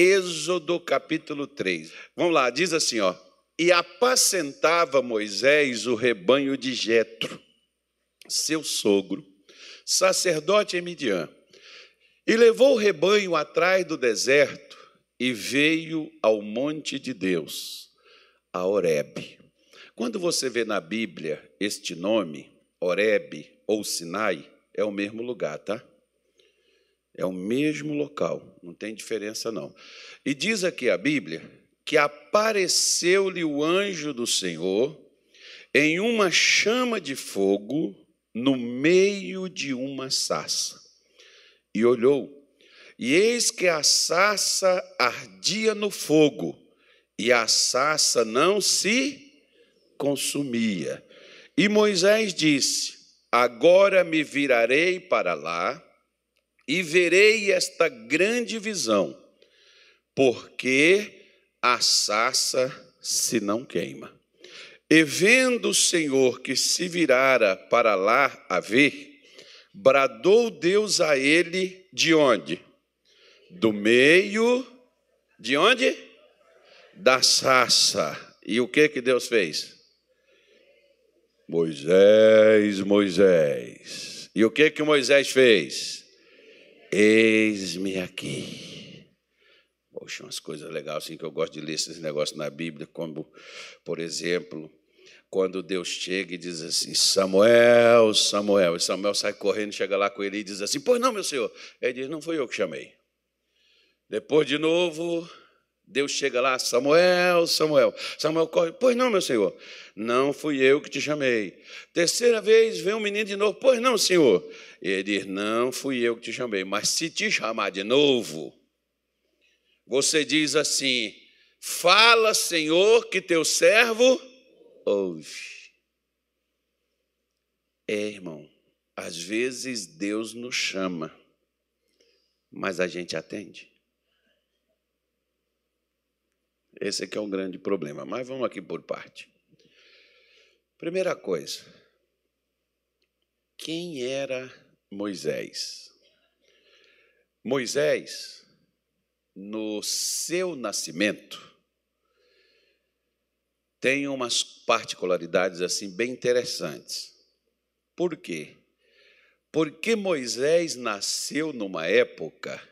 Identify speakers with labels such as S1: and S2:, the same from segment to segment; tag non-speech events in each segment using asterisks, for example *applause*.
S1: Êxodo capítulo 3. Vamos lá, diz assim, ó: E apacentava Moisés o rebanho de Jetro, seu sogro, sacerdote em Midian. E levou o rebanho atrás do deserto e veio ao monte de Deus, a Horebe. Quando você vê na Bíblia este nome, Horebe ou Sinai, é o mesmo lugar, tá? É o mesmo local, não tem diferença não. E diz aqui a Bíblia que apareceu-lhe o anjo do Senhor em uma chama de fogo no meio de uma sarça. E olhou, e eis que a sarça ardia no fogo, e a sarça não se consumia. E Moisés disse: Agora me virarei para lá e verei esta grande visão, porque a sarça se não queima. E vendo o Senhor que se virara para lá a ver, bradou Deus a ele de onde? Do meio de onde? Da sarça. E o que que Deus fez? Moisés, Moisés. E o que que Moisés fez? Eis-me aqui. Poxa, umas coisas legais assim que eu gosto de ler esses negócios na Bíblia, como, por exemplo, quando Deus chega e diz assim: Samuel, Samuel, e Samuel sai correndo, chega lá com ele e diz assim: Pois não, meu senhor. Ele diz: Não foi eu que chamei. Depois de novo, Deus chega lá, Samuel, Samuel. Samuel corre, pois não, meu senhor. Não fui eu que te chamei. Terceira vez vem um menino de novo, pois não, senhor. Ele diz, não fui eu que te chamei, mas se te chamar de novo, você diz assim: fala, Senhor, que teu servo ouve. É, irmão, às vezes Deus nos chama, mas a gente atende. Esse aqui é um grande problema, mas vamos aqui por parte. Primeira coisa, quem era Moisés? Moisés, no seu nascimento, tem umas particularidades assim bem interessantes. Por quê? Porque Moisés nasceu numa época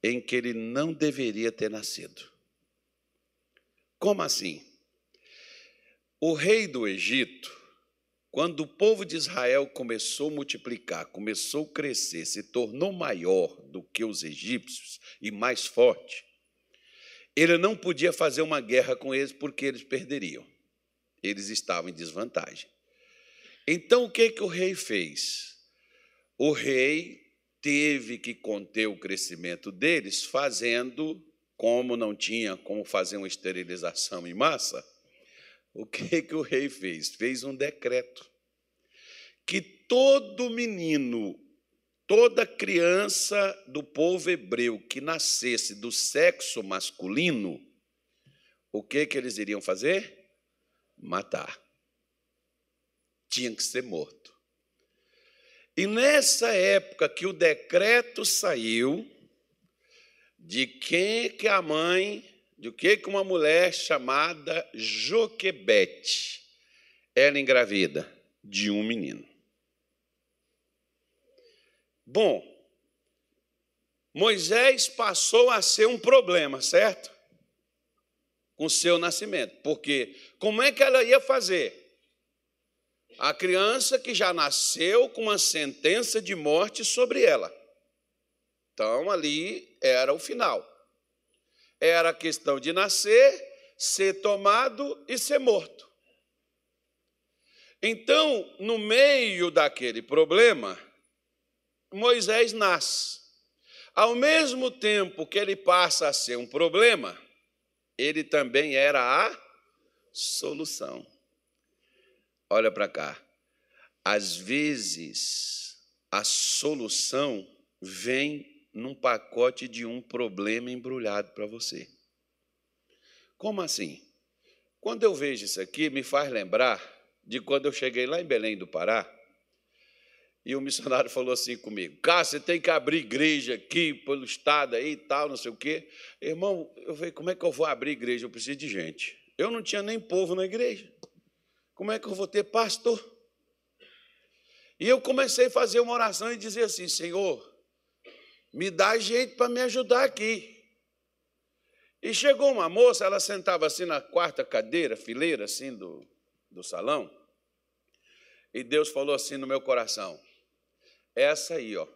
S1: em que ele não deveria ter nascido. Como assim? O rei do Egito, quando o povo de Israel começou a multiplicar, começou a crescer, se tornou maior do que os egípcios e mais forte, ele não podia fazer uma guerra com eles porque eles perderiam. Eles estavam em desvantagem. Então o que que o rei fez? O rei teve que conter o crescimento deles fazendo como não tinha como fazer uma esterilização em massa, o que, *laughs* que o rei fez? Fez um decreto que todo menino, toda criança do povo hebreu que nascesse do sexo masculino, o que, que eles iriam fazer? Matar. Tinha que ser morto. E nessa época que o decreto saiu, de quem que a mãe, de que que uma mulher chamada Joquebete era engravida? De um menino. Bom, Moisés passou a ser um problema, certo? Com seu nascimento. Porque como é que ela ia fazer? A criança que já nasceu com uma sentença de morte sobre ela. Então, ali era o final. Era a questão de nascer, ser tomado e ser morto. Então, no meio daquele problema, Moisés nasce. Ao mesmo tempo que ele passa a ser um problema, ele também era a solução. Olha para cá. Às vezes, a solução vem num pacote de um problema embrulhado para você. Como assim? Quando eu vejo isso aqui, me faz lembrar de quando eu cheguei lá em Belém do Pará E o missionário *laughs* falou assim comigo: Cássio, você tem que abrir igreja aqui pelo estado aí e tal, não sei o quê. Irmão, eu falei: como é que eu vou abrir igreja? Eu preciso de gente. Eu não tinha nem povo na igreja. Como é que eu vou ter pastor? E eu comecei a fazer uma oração e dizer assim: Senhor, me dá gente para me ajudar aqui. E chegou uma moça, ela sentava assim na quarta cadeira, fileira assim do, do salão, e Deus falou assim no meu coração: essa aí, ó.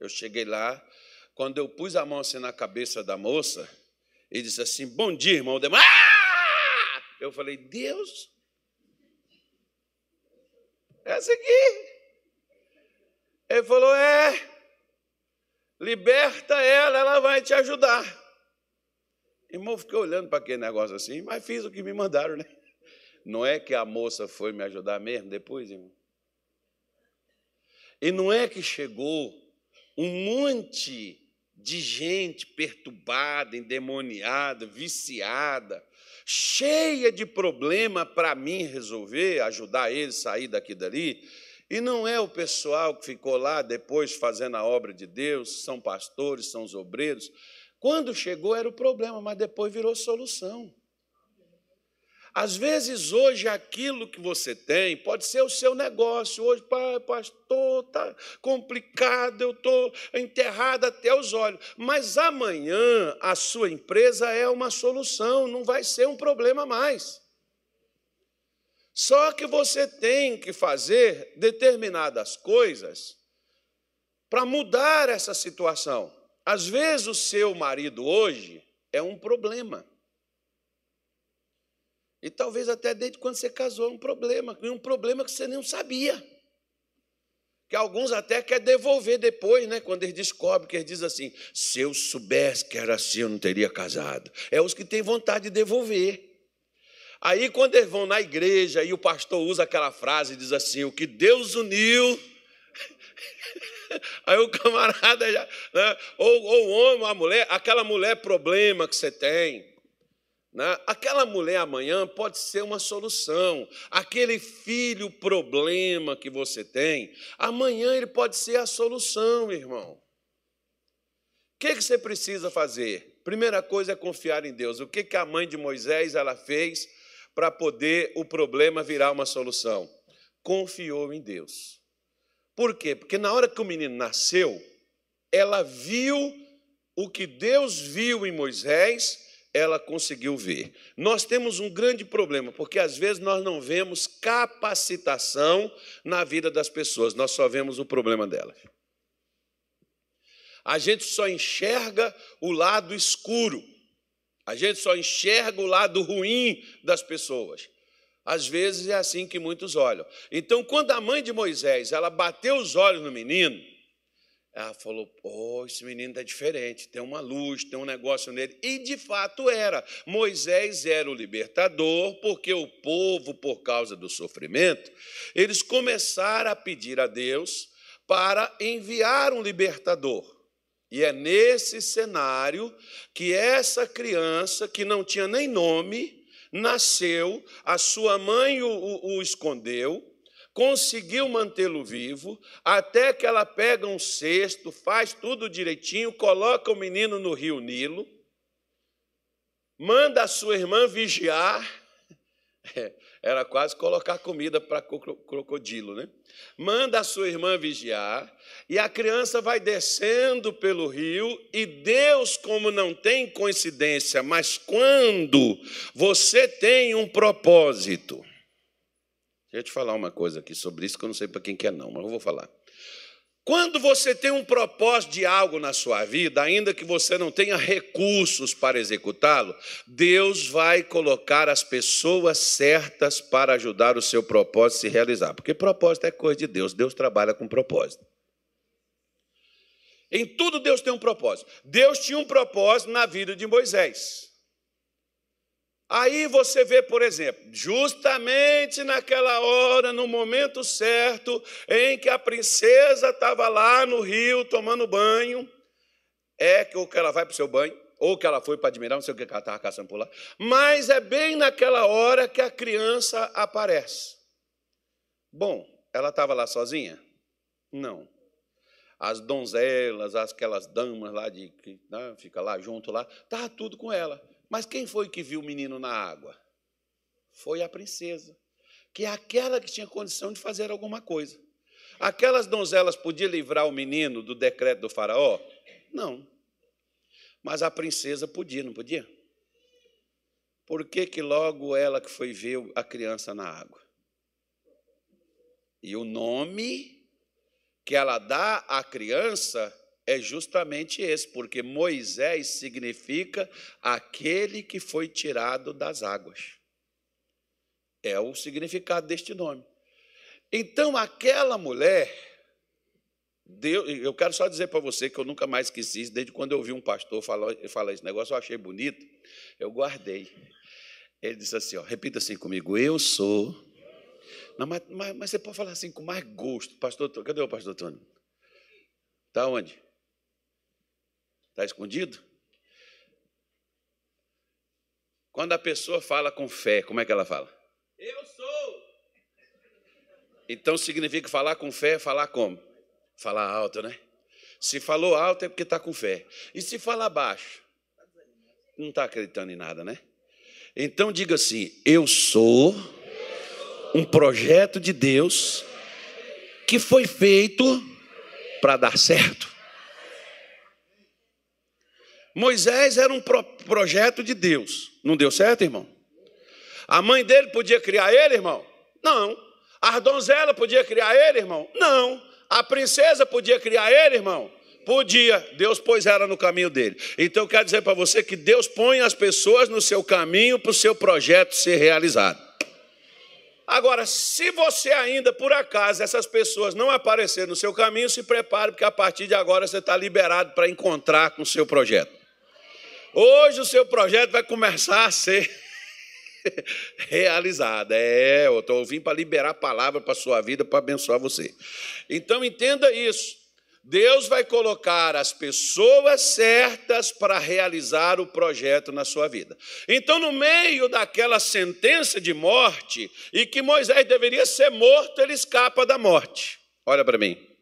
S1: Eu cheguei lá, quando eu pus a mão assim na cabeça da moça, e disse assim: Bom dia, irmão. Ah! Eu falei: Deus, essa aqui. Ele falou: É, liberta ela, ela vai te ajudar. Irmão, fiquei olhando para aquele negócio assim, mas fiz o que me mandaram, né? Não é que a moça foi me ajudar mesmo depois, irmão? E não é que chegou um monte de gente perturbada, endemoniada, viciada, cheia de problema para mim resolver, ajudar eles a sair daqui dali. E não é o pessoal que ficou lá depois fazendo a obra de Deus, são pastores, são os obreiros. Quando chegou era o problema, mas depois virou solução. Às vezes, hoje, aquilo que você tem pode ser o seu negócio. Hoje, pai, pastor, está complicado, eu estou enterrado até os olhos. Mas amanhã a sua empresa é uma solução, não vai ser um problema mais. Só que você tem que fazer determinadas coisas para mudar essa situação. Às vezes, o seu marido hoje é um problema. E talvez até desde quando você casou, um problema, um problema que você nem sabia. Que alguns até querem devolver depois, né? Quando eles descobrem, que eles dizem assim: se eu soubesse que era assim, eu não teria casado. É os que têm vontade de devolver. Aí, quando eles vão na igreja e o pastor usa aquela frase e diz assim: o que Deus uniu. *laughs* Aí o camarada já. Né? Ou, ou o homem, ou a mulher, aquela mulher problema que você tem né? Aquela mulher amanhã pode ser uma solução. Aquele filho problema que você tem, amanhã ele pode ser a solução, irmão. O que, que você precisa fazer? Primeira coisa é confiar em Deus. O que, que a mãe de Moisés ela fez para poder o problema virar uma solução? Confiou em Deus. Por quê? Porque na hora que o menino nasceu, ela viu o que Deus viu em Moisés ela conseguiu ver. Nós temos um grande problema, porque às vezes nós não vemos capacitação na vida das pessoas, nós só vemos o problema delas. A gente só enxerga o lado escuro, a gente só enxerga o lado ruim das pessoas. Às vezes é assim que muitos olham. Então, quando a mãe de Moisés, ela bateu os olhos no menino, ela falou: Oh, esse menino está diferente, tem uma luz, tem um negócio nele. E de fato era. Moisés era o libertador, porque o povo, por causa do sofrimento, eles começaram a pedir a Deus para enviar um libertador. E é nesse cenário que essa criança, que não tinha nem nome, nasceu, a sua mãe o, o, o escondeu conseguiu mantê-lo vivo, até que ela pega um cesto, faz tudo direitinho, coloca o menino no rio Nilo, manda a sua irmã vigiar, *laughs* era quase colocar comida para crocodilo, né? Manda a sua irmã vigiar, e a criança vai descendo pelo rio, e Deus, como não tem coincidência, mas quando você tem um propósito, Deixa eu te falar uma coisa aqui sobre isso que eu não sei para quem que é não, mas eu vou falar. Quando você tem um propósito de algo na sua vida, ainda que você não tenha recursos para executá-lo, Deus vai colocar as pessoas certas para ajudar o seu propósito a se realizar. Porque propósito é coisa de Deus, Deus trabalha com propósito. Em tudo Deus tem um propósito. Deus tinha um propósito na vida de Moisés. Aí você vê, por exemplo, justamente naquela hora, no momento certo, em que a princesa estava lá no rio tomando banho, é que ou que ela vai para o seu banho, ou que ela foi para admirar, não sei o que ela estava caçando por lá, mas é bem naquela hora que a criança aparece. Bom, ela estava lá sozinha? Não. As donzelas, aquelas damas lá de que né, fica lá junto lá, estava tudo com ela. Mas quem foi que viu o menino na água? Foi a princesa, que é aquela que tinha condição de fazer alguma coisa. Aquelas donzelas podiam livrar o menino do decreto do faraó? Não. Mas a princesa podia, não podia? Por que, que logo ela que foi ver a criança na água? E o nome que ela dá à criança é justamente esse, porque Moisés significa aquele que foi tirado das águas. É o significado deste nome. Então, aquela mulher, Deus, eu quero só dizer para você que eu nunca mais esqueci, desde quando eu ouvi um pastor falar, falar esse negócio, eu achei bonito, eu guardei. Ele disse assim: ó, repita assim comigo, eu sou. Não, mas, mas, mas, você pode falar assim com mais gosto, pastor. Cadê o pastor Tony? Está onde? Está escondido? Quando a pessoa fala com fé, como é que ela fala? Eu sou. Então significa falar com fé, falar como? Falar alto, né? Se falou alto é porque está com fé. E se falar baixo? Não está acreditando em nada, né? Então diga assim: Eu sou um projeto de Deus que foi feito para dar certo. Moisés era um pro projeto de Deus. Não deu certo, irmão? A mãe dele podia criar ele, irmão? Não. A donzela podia criar ele, irmão? Não. A princesa podia criar ele, irmão? Podia, Deus pôs ela no caminho dele. Então eu quero dizer para você que Deus põe as pessoas no seu caminho para o seu projeto ser realizado. Agora, se você ainda, por acaso, essas pessoas não aparecerem no seu caminho, se prepare, porque a partir de agora você está liberado para encontrar com o seu projeto. Hoje o seu projeto vai começar a ser *laughs* realizada. É, eu estou vindo para liberar a palavra para a sua vida, para abençoar você. Então entenda isso. Deus vai colocar as pessoas certas para realizar o projeto na sua vida. Então, no meio daquela sentença de morte, e que Moisés deveria ser morto, ele escapa da morte. Olha para mim.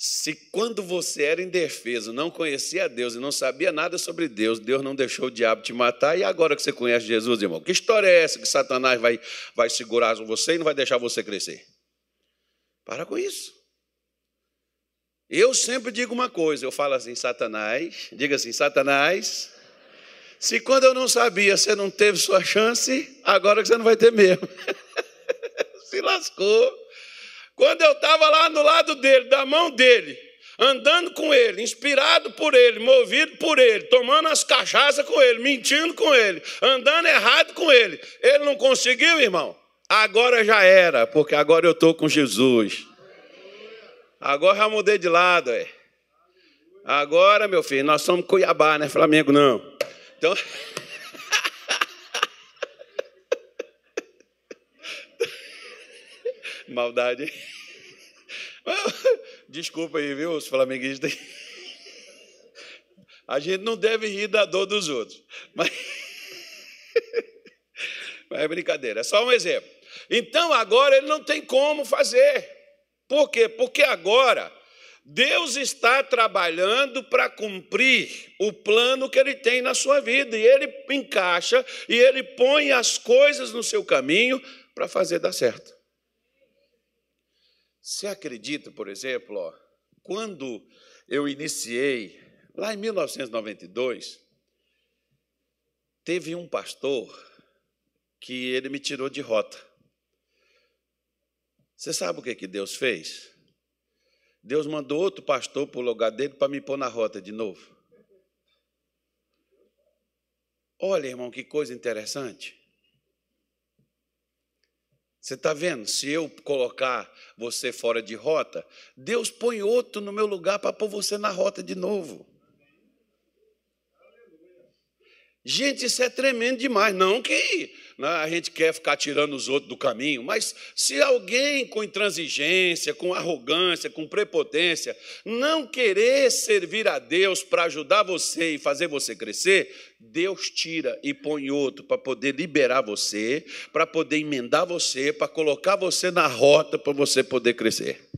S1: Se quando você era indefeso, não conhecia Deus e não sabia nada sobre Deus, Deus não deixou o diabo te matar, e agora que você conhece Jesus, irmão, que história é essa que Satanás vai, vai segurar você e não vai deixar você crescer? Para com isso. Eu sempre digo uma coisa, eu falo assim, Satanás, diga assim, Satanás, se quando eu não sabia você não teve sua chance, agora que você não vai ter mesmo. *laughs* Se lascou. Quando eu estava lá no lado dele, da mão dele, andando com ele, inspirado por ele, movido por ele, tomando as cachaças com ele, mentindo com ele, andando errado com ele, ele não conseguiu, irmão? Agora já era, porque agora eu estou com Jesus. Agora já mudei de lado, é. Agora, meu filho, nós somos Cuiabá, né? Flamengo não. Então. *laughs* Maldade. *laughs* Desculpa aí, viu, os flamenguistas. A gente não deve rir da dor dos outros. Mas, *laughs* mas é brincadeira, é só um exemplo. Então agora ele não tem como fazer. Por quê? Porque agora Deus está trabalhando para cumprir o plano que Ele tem na sua vida, e Ele encaixa e Ele põe as coisas no seu caminho para fazer dar certo. Você acredita, por exemplo, ó, quando eu iniciei, lá em 1992, teve um pastor que ele me tirou de rota. Você sabe o que, que Deus fez? Deus mandou outro pastor para o lugar dele para me pôr na rota de novo. Olha, irmão, que coisa interessante. Você está vendo? Se eu colocar você fora de rota, Deus põe outro no meu lugar para pôr você na rota de novo. Gente, isso é tremendo demais. Não que né, a gente quer ficar tirando os outros do caminho, mas se alguém com intransigência, com arrogância, com prepotência, não querer servir a Deus para ajudar você e fazer você crescer, Deus tira e põe outro para poder liberar você, para poder emendar você, para colocar você na rota para você poder crescer.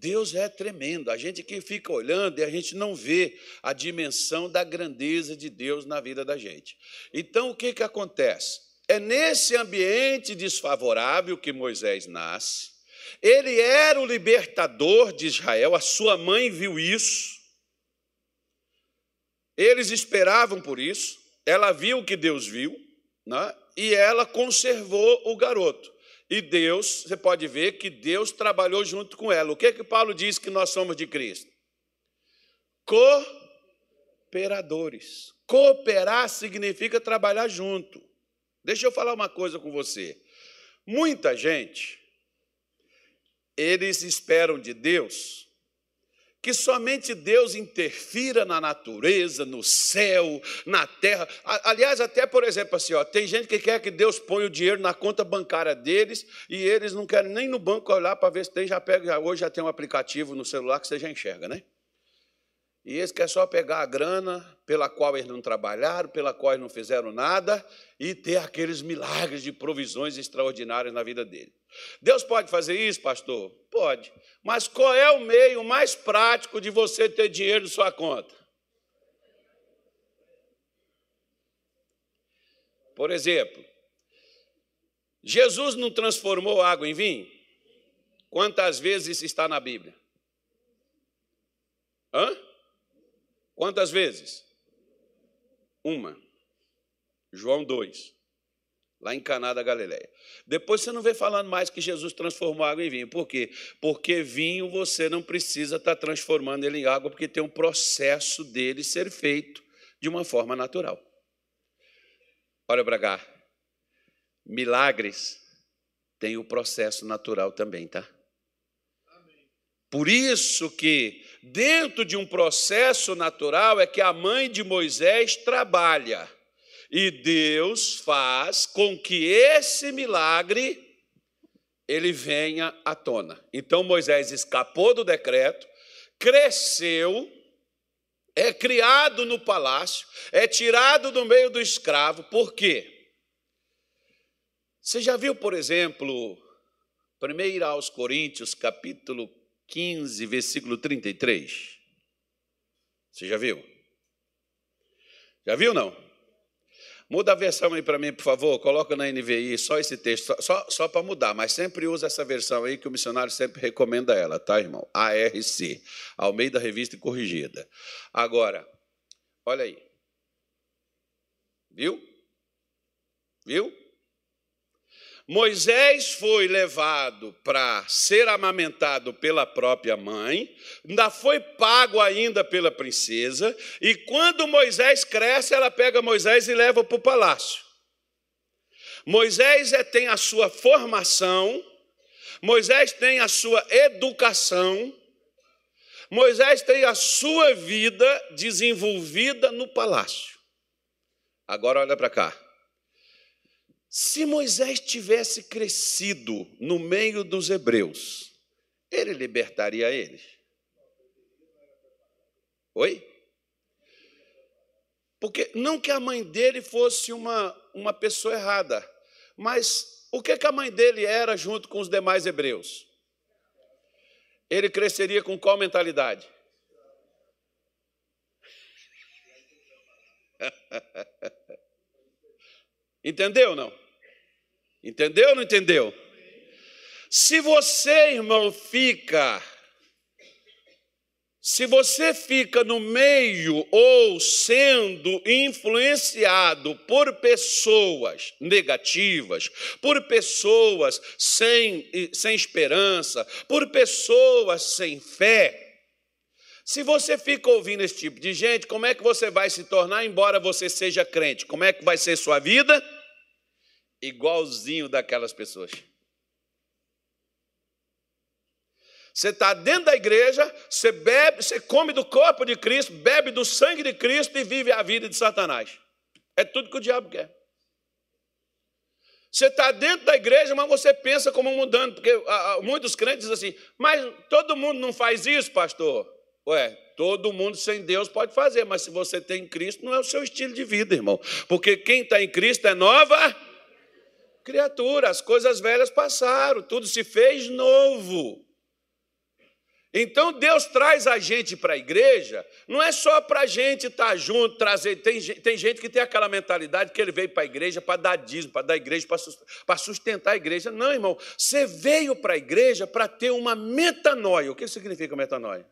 S1: Deus é tremendo. A gente que fica olhando e a gente não vê a dimensão da grandeza de Deus na vida da gente. Então, o que, que acontece? É nesse ambiente desfavorável que Moisés nasce. Ele era o libertador de Israel, a sua mãe viu isso. Eles esperavam por isso, ela viu o que Deus viu, né? e ela conservou o garoto. E Deus, você pode ver que Deus trabalhou junto com ela. O que que Paulo diz que nós somos de Cristo? Cooperadores. Cooperar significa trabalhar junto. Deixa eu falar uma coisa com você. Muita gente, eles esperam de Deus que somente Deus interfira na natureza, no céu, na terra. Aliás, até por exemplo, assim, ó, tem gente que quer que Deus ponha o dinheiro na conta bancária deles e eles não querem nem no banco olhar para ver se tem, já pega, hoje já tem um aplicativo no celular que você já enxerga, né? E eles querem só pegar a grana pela qual eles não trabalharam, pela qual eles não fizeram nada, e ter aqueles milagres de provisões extraordinárias na vida dele. Deus pode fazer isso, pastor? Pode. Mas qual é o meio mais prático de você ter dinheiro na sua conta? Por exemplo, Jesus não transformou água em vinho? Quantas vezes isso está na Bíblia? Hã? Quantas vezes? Uma. João 2. Lá em Caná da Galileia. Depois você não vê falando mais que Jesus transformou água em vinho. Por quê? Porque vinho você não precisa estar transformando ele em água, porque tem um processo dele ser feito de uma forma natural. Olha para cá. Milagres tem o processo natural também, tá? Por isso que dentro de um processo natural é que a mãe de Moisés trabalha. E Deus faz com que esse milagre ele venha à tona. Então Moisés escapou do decreto, cresceu, é criado no palácio, é tirado do meio do escravo. Por quê? Você já viu, por exemplo, 1 aos Coríntios, capítulo 15, versículo 33. Você já viu? Já viu não? Muda a versão aí para mim, por favor. Coloca na NVI só esse texto, só, só, para mudar, mas sempre usa essa versão aí que o missionário sempre recomenda ela, tá, irmão? ARC, Almeida Revista e Corrigida. Agora, olha aí. Viu? Viu? Moisés foi levado para ser amamentado pela própria mãe, ainda foi pago ainda pela princesa, e quando Moisés cresce, ela pega Moisés e leva para o palácio. Moisés é, tem a sua formação, Moisés tem a sua educação, Moisés tem a sua vida desenvolvida no palácio. Agora olha para cá. Se Moisés tivesse crescido no meio dos hebreus, ele libertaria eles? Oi? Porque não que a mãe dele fosse uma, uma pessoa errada, mas o que, que a mãe dele era junto com os demais hebreus? Ele cresceria com qual mentalidade? *laughs* Entendeu ou não? Entendeu ou não entendeu? Se você, irmão, fica se você fica no meio ou sendo influenciado por pessoas negativas, por pessoas sem, sem esperança, por pessoas sem fé, se você fica ouvindo esse tipo de gente, como é que você vai se tornar, embora você seja crente? Como é que vai ser sua vida? Igualzinho daquelas pessoas. Você está dentro da igreja, você bebe, você come do corpo de Cristo, bebe do sangue de Cristo e vive a vida de Satanás. É tudo que o diabo quer. Você está dentro da igreja, mas você pensa como mudando, porque muitos crentes dizem assim, mas todo mundo não faz isso, pastor? Ué, todo mundo sem Deus pode fazer, mas se você tem Cristo, não é o seu estilo de vida, irmão. Porque quem está em Cristo é nova criatura, as coisas velhas passaram, tudo se fez novo. Então Deus traz a gente para a igreja, não é só para a gente estar tá junto, trazer. Tem, tem gente que tem aquela mentalidade que ele veio para a igreja para dar dízimo, para dar igreja, para sustentar a igreja. Não, irmão, você veio para a igreja para ter uma metanoia. O que significa metanoia?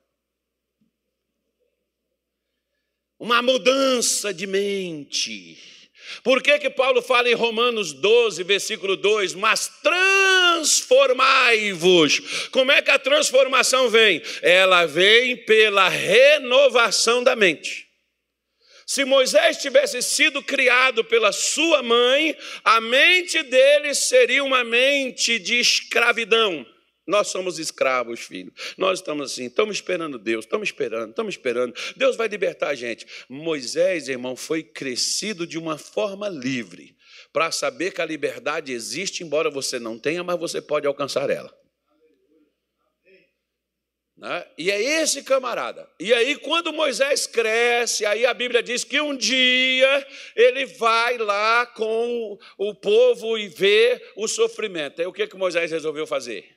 S1: Uma mudança de mente. Por que, que Paulo fala em Romanos 12, versículo 2? Mas transformai-vos. Como é que a transformação vem? Ela vem pela renovação da mente. Se Moisés tivesse sido criado pela sua mãe, a mente dele seria uma mente de escravidão. Nós somos escravos, filho. Nós estamos assim, estamos esperando Deus, estamos esperando, estamos esperando. Deus vai libertar a gente. Moisés, irmão, foi crescido de uma forma livre, para saber que a liberdade existe, embora você não tenha, mas você pode alcançar ela. Né? E é esse camarada. E aí, quando Moisés cresce, aí a Bíblia diz que um dia ele vai lá com o povo e vê o sofrimento. Aí o que, que Moisés resolveu fazer?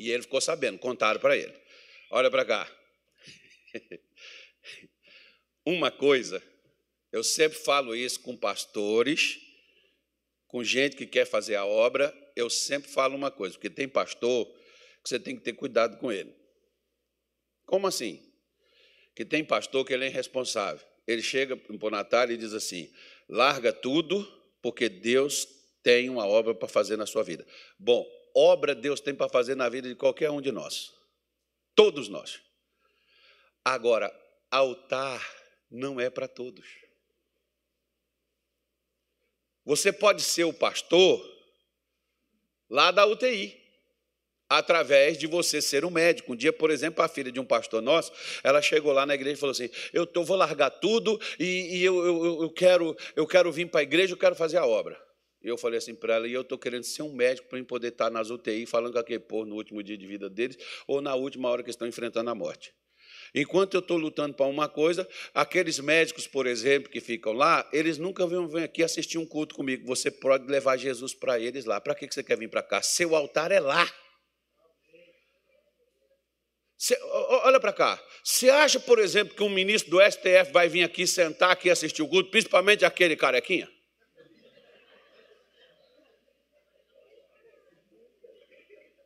S1: E ele ficou sabendo, contaram para ele. Olha para cá. *laughs* Uma coisa, eu sempre falo isso com pastores, com gente que quer fazer a obra, eu sempre falo uma coisa, porque tem pastor que você tem que ter cuidado com ele. Como assim? Que tem pastor que ele é irresponsável. Ele chega para o Natal e diz assim: larga tudo, porque Deus tem uma obra para fazer na sua vida. Bom, obra Deus tem para fazer na vida de qualquer um de nós. Todos nós. Agora, altar não é para todos. Você pode ser o pastor lá da UTI, através de você ser um médico. Um dia, por exemplo, a filha de um pastor nosso, ela chegou lá na igreja e falou assim: Eu tô, vou largar tudo e, e eu, eu, eu, quero, eu quero vir para a igreja, eu quero fazer a obra. E eu falei assim para ela, e eu estou querendo ser um médico para poder estar nas UTI falando com aquele povo no último dia de vida deles ou na última hora que estão enfrentando a morte. Enquanto eu estou lutando para uma coisa, aqueles médicos, por exemplo, que ficam lá, eles nunca vêm, aqui assistir um culto comigo. Você pode levar Jesus para eles lá. Para que você quer vir para cá? Seu altar é lá. Você, olha para cá. Você acha, por exemplo, que um ministro do STF vai vir aqui sentar aqui assistir o culto, principalmente aquele carequinha?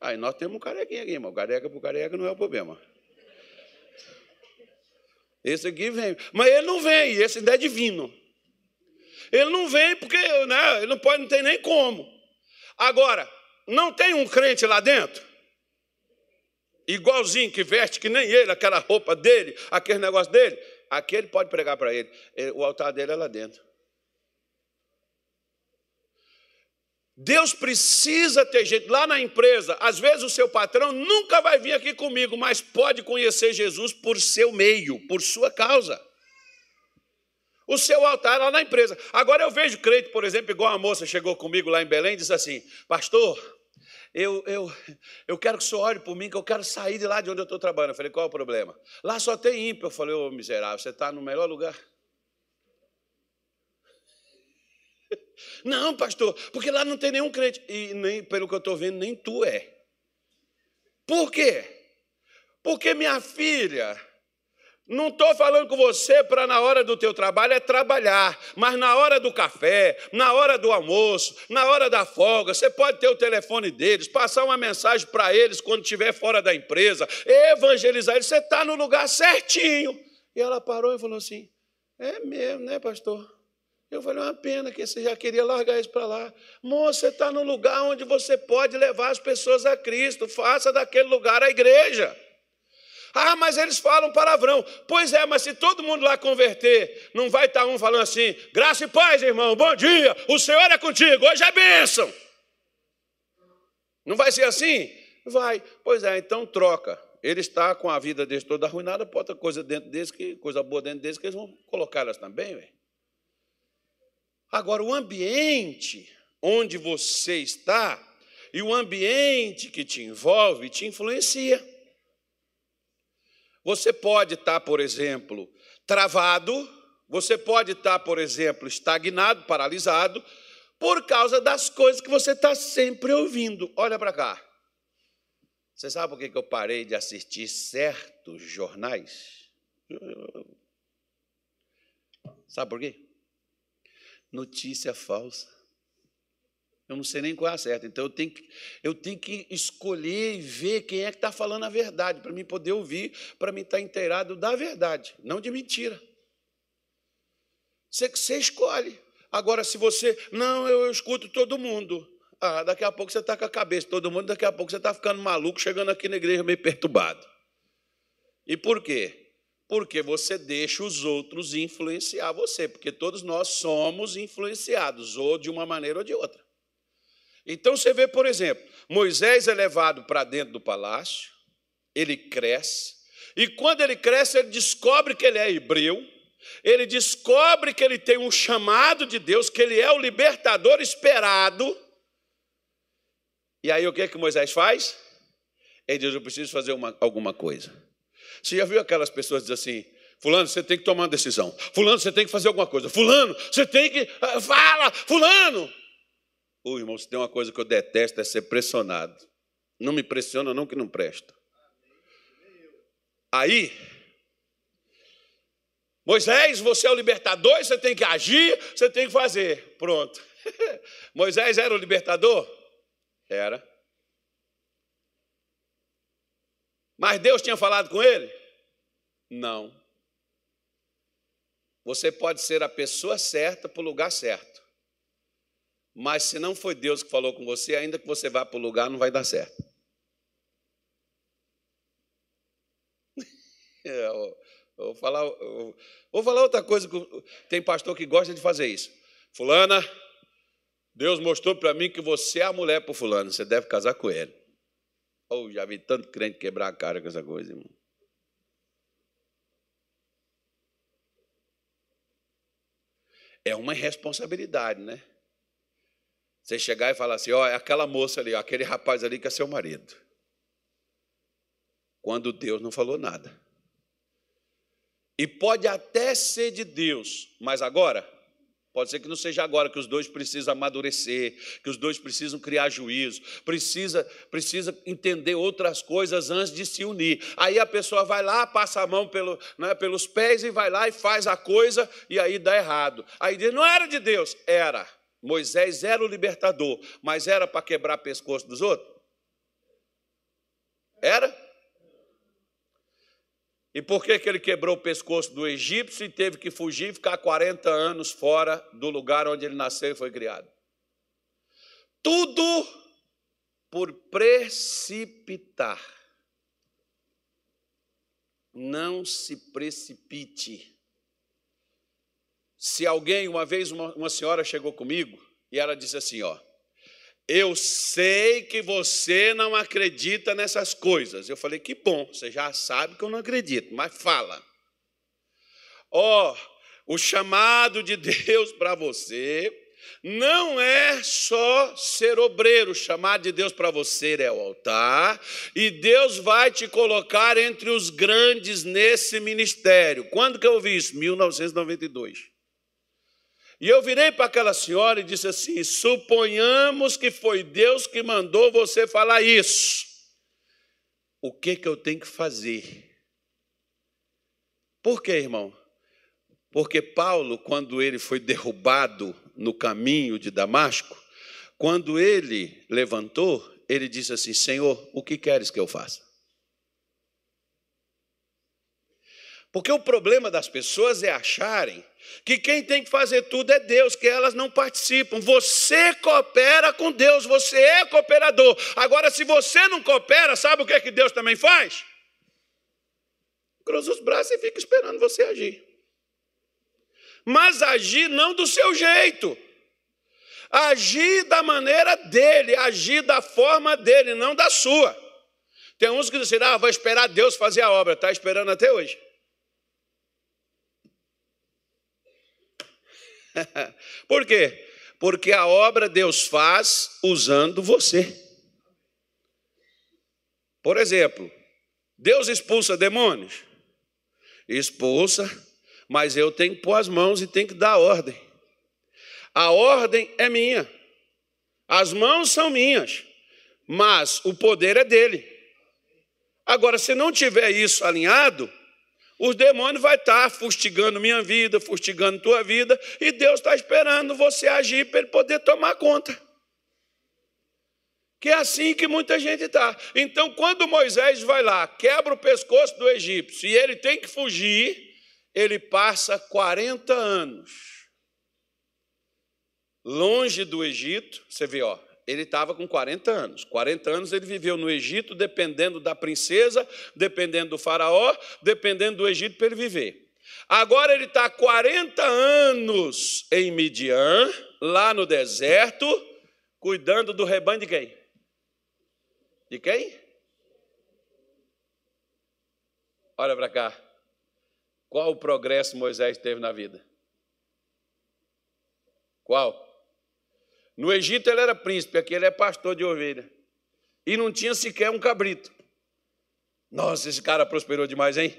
S1: Aí nós temos um carequinha aqui, irmão. Careca por careca não é o problema. Esse aqui vem. Mas ele não vem, esse ainda é divino. Ele não vem porque né, ele não pode, não tem nem como. Agora, não tem um crente lá dentro? Igualzinho que veste que nem ele, aquela roupa dele, aquele negócio dele. Aquele pode pregar para ele. O altar dele é lá dentro. Deus precisa ter gente lá na empresa. Às vezes o seu patrão nunca vai vir aqui comigo, mas pode conhecer Jesus por seu meio, por sua causa. O seu altar lá na empresa. Agora eu vejo crente, por exemplo, igual a moça chegou comigo lá em Belém e disse assim: Pastor, eu, eu, eu quero que o senhor ore por mim, que eu quero sair de lá de onde eu estou trabalhando. Eu falei: Qual é o problema? Lá só tem ímpio. Eu falei: Ô miserável, você está no melhor lugar. Não, pastor, porque lá não tem nenhum crente. E nem, pelo que eu estou vendo, nem tu é. Por quê? Porque minha filha, não estou falando com você para na hora do teu trabalho é trabalhar, mas na hora do café, na hora do almoço, na hora da folga, você pode ter o telefone deles, passar uma mensagem para eles quando estiver fora da empresa, evangelizar eles, você está no lugar certinho. E ela parou e falou assim: É mesmo, né, pastor? Eu falei, é uma pena que você já queria largar isso para lá. Moça, você está no lugar onde você pode levar as pessoas a Cristo. Faça daquele lugar a igreja. Ah, mas eles falam palavrão. Pois é, mas se todo mundo lá converter, não vai estar tá um falando assim: graça e paz, irmão, bom dia, o Senhor é contigo, hoje é bênção. Não vai ser assim? vai. Pois é, então troca. Ele está com a vida deles toda arruinada, bota coisa dentro deles, que, coisa boa dentro deles, que eles vão colocar elas também. Véio. Agora, o ambiente onde você está e o ambiente que te envolve te influencia. Você pode estar, por exemplo, travado, você pode estar, por exemplo, estagnado, paralisado, por causa das coisas que você está sempre ouvindo. Olha para cá. Você sabe por que eu parei de assistir certos jornais? Sabe por quê? Notícia falsa. Eu não sei nem qual é a certa. Então eu tenho que, eu tenho que escolher e ver quem é que está falando a verdade, para mim poder ouvir, para mim estar tá inteirado da verdade, não de mentira. Você, você escolhe. Agora, se você. Não, eu, eu escuto todo mundo. Ah, daqui a pouco você está com a cabeça todo mundo, daqui a pouco você está ficando maluco, chegando aqui na igreja meio perturbado. E por quê? Porque você deixa os outros influenciar você, porque todos nós somos influenciados, ou de uma maneira ou de outra. Então você vê, por exemplo, Moisés é levado para dentro do palácio, ele cresce, e quando ele cresce, ele descobre que ele é hebreu, ele descobre que ele tem um chamado de Deus, que ele é o libertador esperado. E aí o que, é que Moisés faz? Ele diz: Eu preciso fazer uma, alguma coisa. Você já viu aquelas pessoas dizer assim: Fulano, você tem que tomar uma decisão. Fulano, você tem que fazer alguma coisa. Fulano, você tem que. Ah, fala! Fulano! Ô irmão, se tem uma coisa que eu detesto é ser pressionado. Não me pressiona, não, que não presta. Aí, Moisés, você é o libertador, você tem que agir, você tem que fazer. Pronto. *laughs* Moisés era o libertador? Era. Mas Deus tinha falado com ele? Não. Você pode ser a pessoa certa para o lugar certo. Mas se não foi Deus que falou com você, ainda que você vá para o lugar, não vai dar certo. *laughs* É, vou, falar, vou falar outra coisa. Tem pastor que gosta de fazer isso. Fulana, Deus mostrou para mim que você é a mulher para fulano, você deve casar com ele. Oh, já vi tanto crente quebrar a cara com essa coisa, irmão. É uma responsabilidade, né? Você chegar e falar assim: ó, oh, é aquela moça ali, aquele rapaz ali que é seu marido. Quando Deus não falou nada. E pode até ser de Deus, mas agora Pode ser que não seja agora que os dois precisam amadurecer, que os dois precisam criar juízo, precisa, precisa entender outras coisas antes de se unir. Aí a pessoa vai lá, passa a mão pelo, né, pelos pés e vai lá e faz a coisa e aí dá errado. Aí diz: não era de Deus, era. Moisés era o libertador, mas era para quebrar pescoço dos outros? Era? E por que, que ele quebrou o pescoço do egípcio e teve que fugir e ficar 40 anos fora do lugar onde ele nasceu e foi criado? Tudo por precipitar. Não se precipite. Se alguém, uma vez uma, uma senhora chegou comigo e ela disse assim: Ó, eu sei que você não acredita nessas coisas. Eu falei, que bom, você já sabe que eu não acredito, mas fala. Ó, oh, o chamado de Deus para você não é só ser obreiro, o chamado de Deus para você é o altar, e Deus vai te colocar entre os grandes nesse ministério. Quando que eu vi isso? 1992. E eu virei para aquela senhora e disse assim: suponhamos que foi Deus que mandou você falar isso. O que, que eu tenho que fazer? Por quê, irmão? Porque Paulo, quando ele foi derrubado no caminho de Damasco, quando ele levantou, ele disse assim: Senhor, o que queres que eu faça? Porque o problema das pessoas é acharem que quem tem que fazer tudo é Deus, que elas não participam. Você coopera com Deus, você é cooperador. Agora, se você não coopera, sabe o que, é que Deus também faz? Cruza os braços e fica esperando você agir. Mas agir não do seu jeito. Agir da maneira dele, agir da forma dele, não da sua. Tem uns que dizem, ah, vou esperar Deus fazer a obra. Está esperando até hoje. *laughs* Por quê? Porque a obra Deus faz usando você. Por exemplo, Deus expulsa demônios? Expulsa, mas eu tenho que pôr as mãos e tenho que dar ordem. A ordem é minha, as mãos são minhas, mas o poder é dele. Agora, se não tiver isso alinhado, os demônios vai estar fustigando minha vida, fustigando tua vida, e Deus está esperando você agir para ele poder tomar conta. Que é assim que muita gente está. Então, quando Moisés vai lá, quebra o pescoço do egípcio e ele tem que fugir, ele passa 40 anos longe do Egito. Você vê, ó, ele estava com 40 anos. 40 anos ele viveu no Egito, dependendo da princesa, dependendo do faraó, dependendo do Egito para ele viver. Agora ele está 40 anos em Midian, lá no deserto, cuidando do rebanho de quem? De quem? Olha para cá. Qual o progresso Moisés teve na vida? Qual? No Egito ele era príncipe, aqui ele é pastor de ovelha. E não tinha sequer um cabrito. Nossa, esse cara prosperou demais, hein?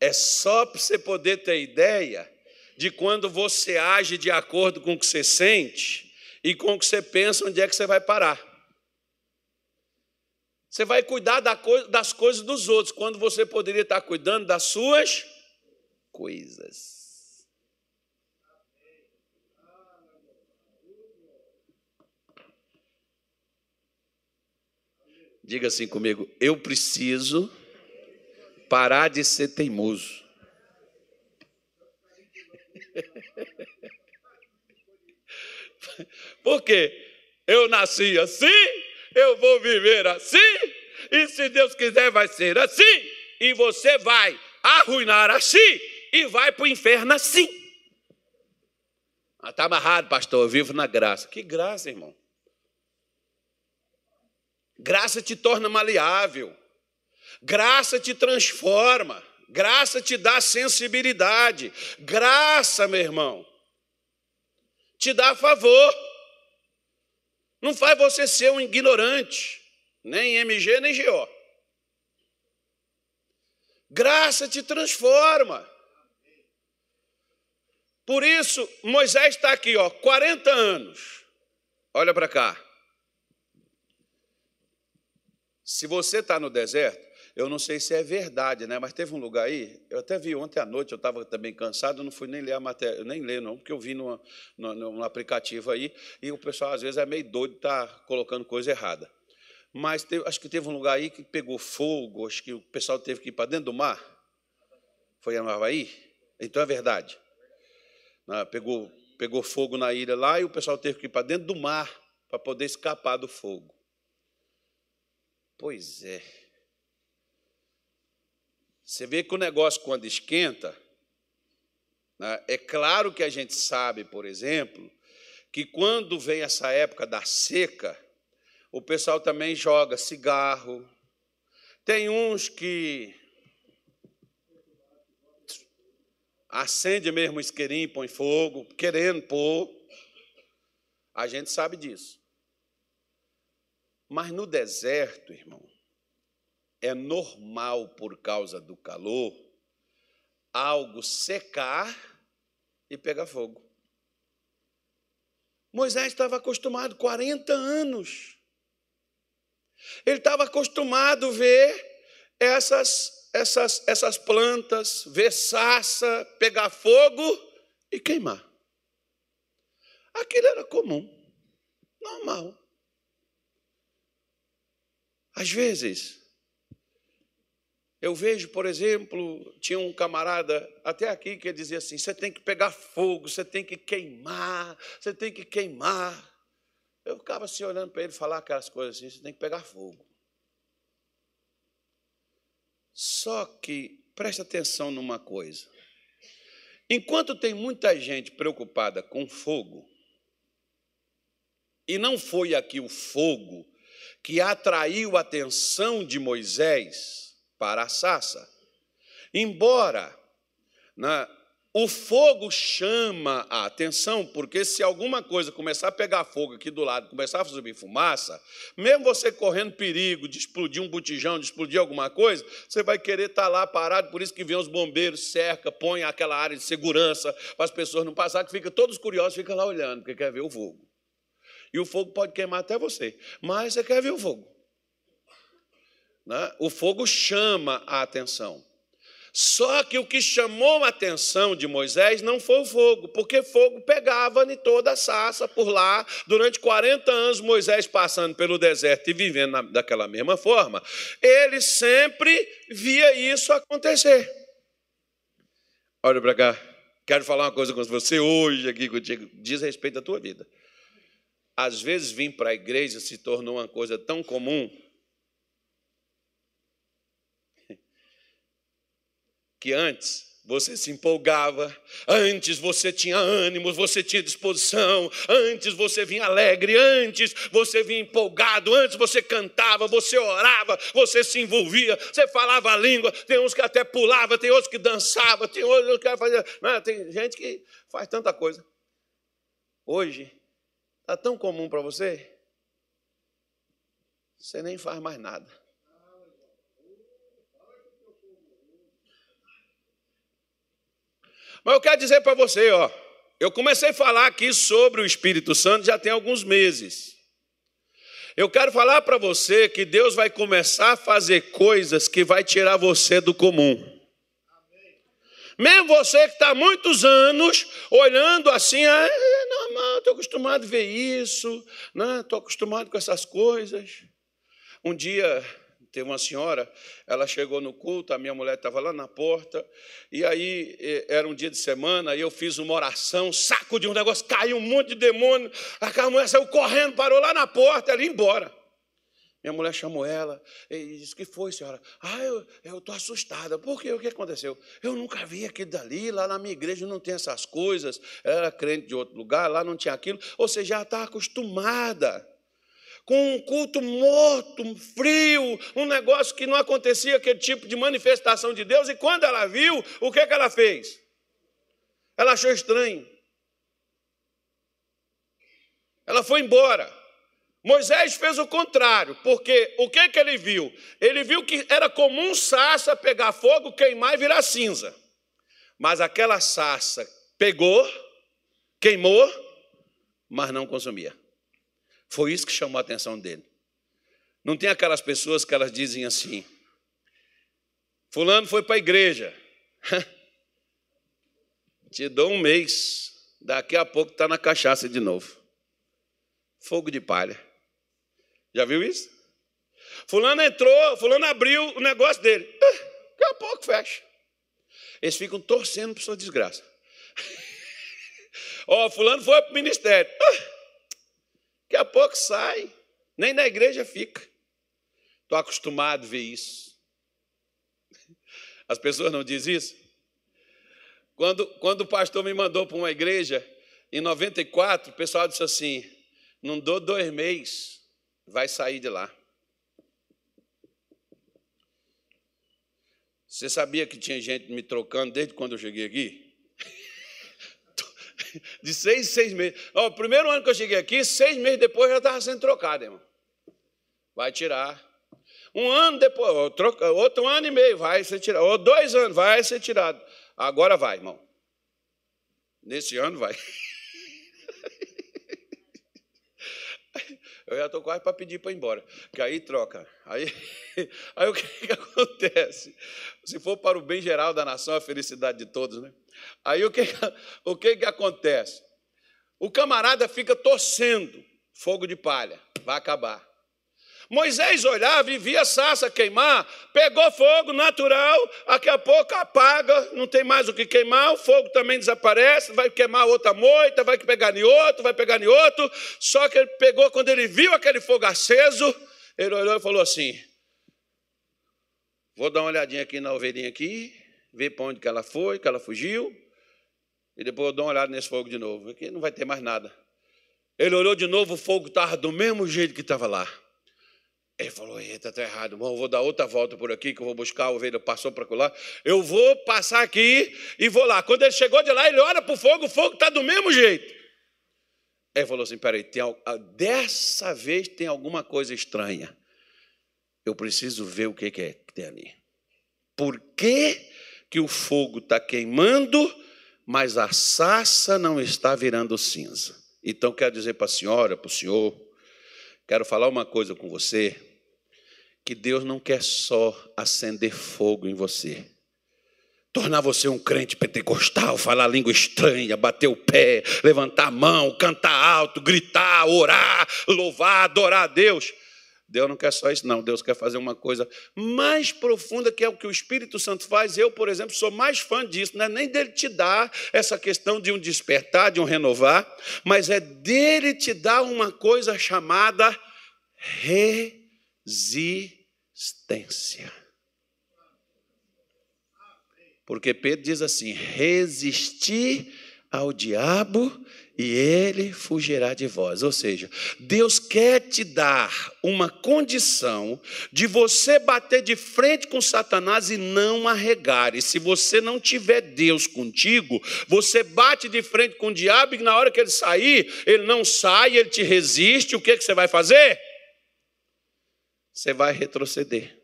S1: É só para você poder ter ideia de quando você age de acordo com o que você sente e com o que você pensa, onde é que você vai parar. Você vai cuidar das coisas dos outros, quando você poderia estar cuidando das suas coisas. Diga assim comigo: eu preciso parar de ser teimoso. *laughs* Porque eu nasci assim, eu vou viver assim, e se Deus quiser vai ser assim, e você vai arruinar assim e vai para o inferno assim. Está amarrado, pastor, eu vivo na graça. Que graça, irmão? Graça te torna maleável. Graça te transforma. Graça te dá sensibilidade. Graça, meu irmão, te dá favor. Não faz você ser um ignorante, nem MG, nem GO. Graça te transforma. Por isso, Moisés está aqui, ó, 40 anos. Olha para cá. Se você está no deserto, eu não sei se é verdade, né? Mas teve um lugar aí, eu até vi ontem à noite, eu estava também cansado, não fui nem ler a matéria, nem ler, não, porque eu vi num aplicativo aí, e o pessoal às vezes é meio doido, está colocando coisa errada. Mas teve, acho que teve um lugar aí que pegou fogo, acho que o pessoal teve que ir para dentro do mar. Foi em Havaí? Então é verdade. Ah, pegou, pegou fogo na ilha lá e o pessoal teve que ir para dentro do mar para poder escapar do fogo. Pois é. Você vê que o negócio, quando esquenta, né, é claro que a gente sabe, por exemplo, que quando vem essa época da seca, o pessoal também joga cigarro. Tem uns que acende mesmo o isqueirinho, põe fogo, querendo pôr. A gente sabe disso. Mas no deserto, irmão, é normal por causa do calor algo secar e pegar fogo. Moisés estava acostumado 40 anos. Ele estava acostumado a ver essas, essas, essas plantas, ver saça, pegar fogo e queimar. Aquilo era comum, normal. Às vezes, eu vejo, por exemplo, tinha um camarada até aqui que dizia assim: você tem que pegar fogo, você tem que queimar, você tem que queimar. Eu ficava assim olhando para ele falar aquelas coisas assim: você tem que pegar fogo. Só que preste atenção numa coisa. Enquanto tem muita gente preocupada com fogo, e não foi aqui o fogo que atraiu a atenção de Moisés para a sarça. Embora né, o fogo chama a atenção, porque se alguma coisa começar a pegar fogo aqui do lado, começar a subir fumaça, mesmo você correndo perigo de explodir um botijão, de explodir alguma coisa, você vai querer estar lá parado, por isso que vem os bombeiros, cerca, põe aquela área de segurança para as pessoas não passarem, que fica todos curiosos, fica lá olhando, porque quer ver o fogo. E o fogo pode queimar até você, mas você quer ver o fogo. Né? O fogo chama a atenção. Só que o que chamou a atenção de Moisés não foi o fogo, porque fogo pegava em toda a sarça por lá. Durante 40 anos, Moisés passando pelo deserto e vivendo na, daquela mesma forma, ele sempre via isso acontecer. Olha para cá, quero falar uma coisa com você hoje aqui contigo, diz respeito à tua vida. Às vezes, vir para a igreja se tornou uma coisa tão comum *laughs* que antes você se empolgava, antes você tinha ânimo, você tinha disposição, antes você vinha alegre, antes você vinha empolgado, antes você cantava, você orava, você se envolvia, você falava a língua, tem uns que até pulava, tem outros que dançava, tem outros que fazia, não, tem gente que faz tanta coisa. Hoje está tão comum para você, você nem faz mais nada. Mas eu quero dizer para você, ó, eu comecei a falar aqui sobre o Espírito Santo já tem alguns meses. Eu quero falar para você que Deus vai começar a fazer coisas que vai tirar você do comum. Mesmo você que está muitos anos olhando assim, ah, estou acostumado a ver isso, estou né? acostumado com essas coisas. Um dia Teve uma senhora, ela chegou no culto, a minha mulher estava lá na porta, e aí era um dia de semana, e eu fiz uma oração, saco de um negócio, caiu um monte de demônio, a mulher saiu correndo, parou lá na porta, ela ia embora. Minha mulher chamou ela e disse: que foi, senhora? Ah, eu estou assustada. Por quê? O que aconteceu? Eu nunca vi aquilo dali, lá na minha igreja não tem essas coisas. Ela era crente de outro lugar, lá não tinha aquilo. Ou seja, já está acostumada com um culto morto, frio, um negócio que não acontecia aquele tipo de manifestação de Deus, e quando ela viu, o que, que ela fez? Ela achou estranho. Ela foi embora. Moisés fez o contrário, porque o que, que ele viu? Ele viu que era comum sarça pegar fogo, queimar e virar cinza. Mas aquela sarça pegou, queimou, mas não consumia. Foi isso que chamou a atenção dele. Não tem aquelas pessoas que elas dizem assim: Fulano foi para a igreja. *laughs* Te dou um mês, daqui a pouco está na cachaça de novo. Fogo de palha. Já viu isso? Fulano entrou, fulano abriu o negócio dele. Daqui a pouco fecha. Eles ficam torcendo por sua desgraça. *laughs* Ó, oh, fulano foi para o ministério. Daqui a pouco sai, nem na igreja fica. Estou acostumado a ver isso. As pessoas não dizem isso? Quando, quando o pastor me mandou para uma igreja, em 94, o pessoal disse assim: não dou dois meses, vai sair de lá. Você sabia que tinha gente me trocando desde quando eu cheguei aqui? *laughs* de seis seis meses. O primeiro ano que eu cheguei aqui, seis meses depois já estava sendo trocado, irmão. Vai tirar. Um ano depois, outro ano e meio, vai ser tirado. Ou dois anos, vai ser tirado. Agora vai, irmão. Nesse ano vai. *laughs* Eu já estou quase para pedir para ir embora. Porque aí troca. Aí, *laughs* aí o que, que acontece? Se for para o bem geral da nação, a felicidade de todos, né? Aí o que, o que, que acontece? O camarada fica torcendo, fogo de palha, vai acabar. Moisés olhava e via a sarça queimar, pegou fogo natural, daqui a pouco apaga, não tem mais o que queimar, o fogo também desaparece, vai queimar outra moita, vai pegar em outro, vai pegar em outro. Só que ele pegou, quando ele viu aquele fogo aceso, ele olhou e falou assim: Vou dar uma olhadinha aqui na ovelhinha aqui, ver para onde que ela foi, que ela fugiu, e depois eu dou uma olhada nesse fogo de novo, aqui não vai ter mais nada. Ele olhou de novo, o fogo estava do mesmo jeito que estava lá. Ele falou: Eita, tá errado, irmão. Eu vou dar outra volta por aqui, que eu vou buscar a ovelha. Passou para lá. Eu vou passar aqui e vou lá. Quando ele chegou de lá, ele olha para o fogo, o fogo está do mesmo jeito. Ele falou assim: Peraí, tem, dessa vez tem alguma coisa estranha. Eu preciso ver o que é que tem ali. Por que, que o fogo está queimando, mas a sassa não está virando cinza? Então, quero dizer para a senhora, para o senhor, quero falar uma coisa com você que Deus não quer só acender fogo em você, tornar você um crente pentecostal, falar língua estranha, bater o pé, levantar a mão, cantar alto, gritar, orar, louvar, adorar a Deus. Deus não quer só isso, não. Deus quer fazer uma coisa mais profunda, que é o que o Espírito Santo faz. Eu, por exemplo, sou mais fã disso, não é nem dele te dar essa questão de um despertar, de um renovar, mas é dele te dar uma coisa chamada resistência. Porque Pedro diz assim: resistir ao diabo e ele fugirá de vós. Ou seja, Deus quer te dar uma condição de você bater de frente com Satanás e não arregar. E se você não tiver Deus contigo, você bate de frente com o diabo e na hora que ele sair, ele não sai, ele te resiste. O que, que você vai fazer? Você vai retroceder.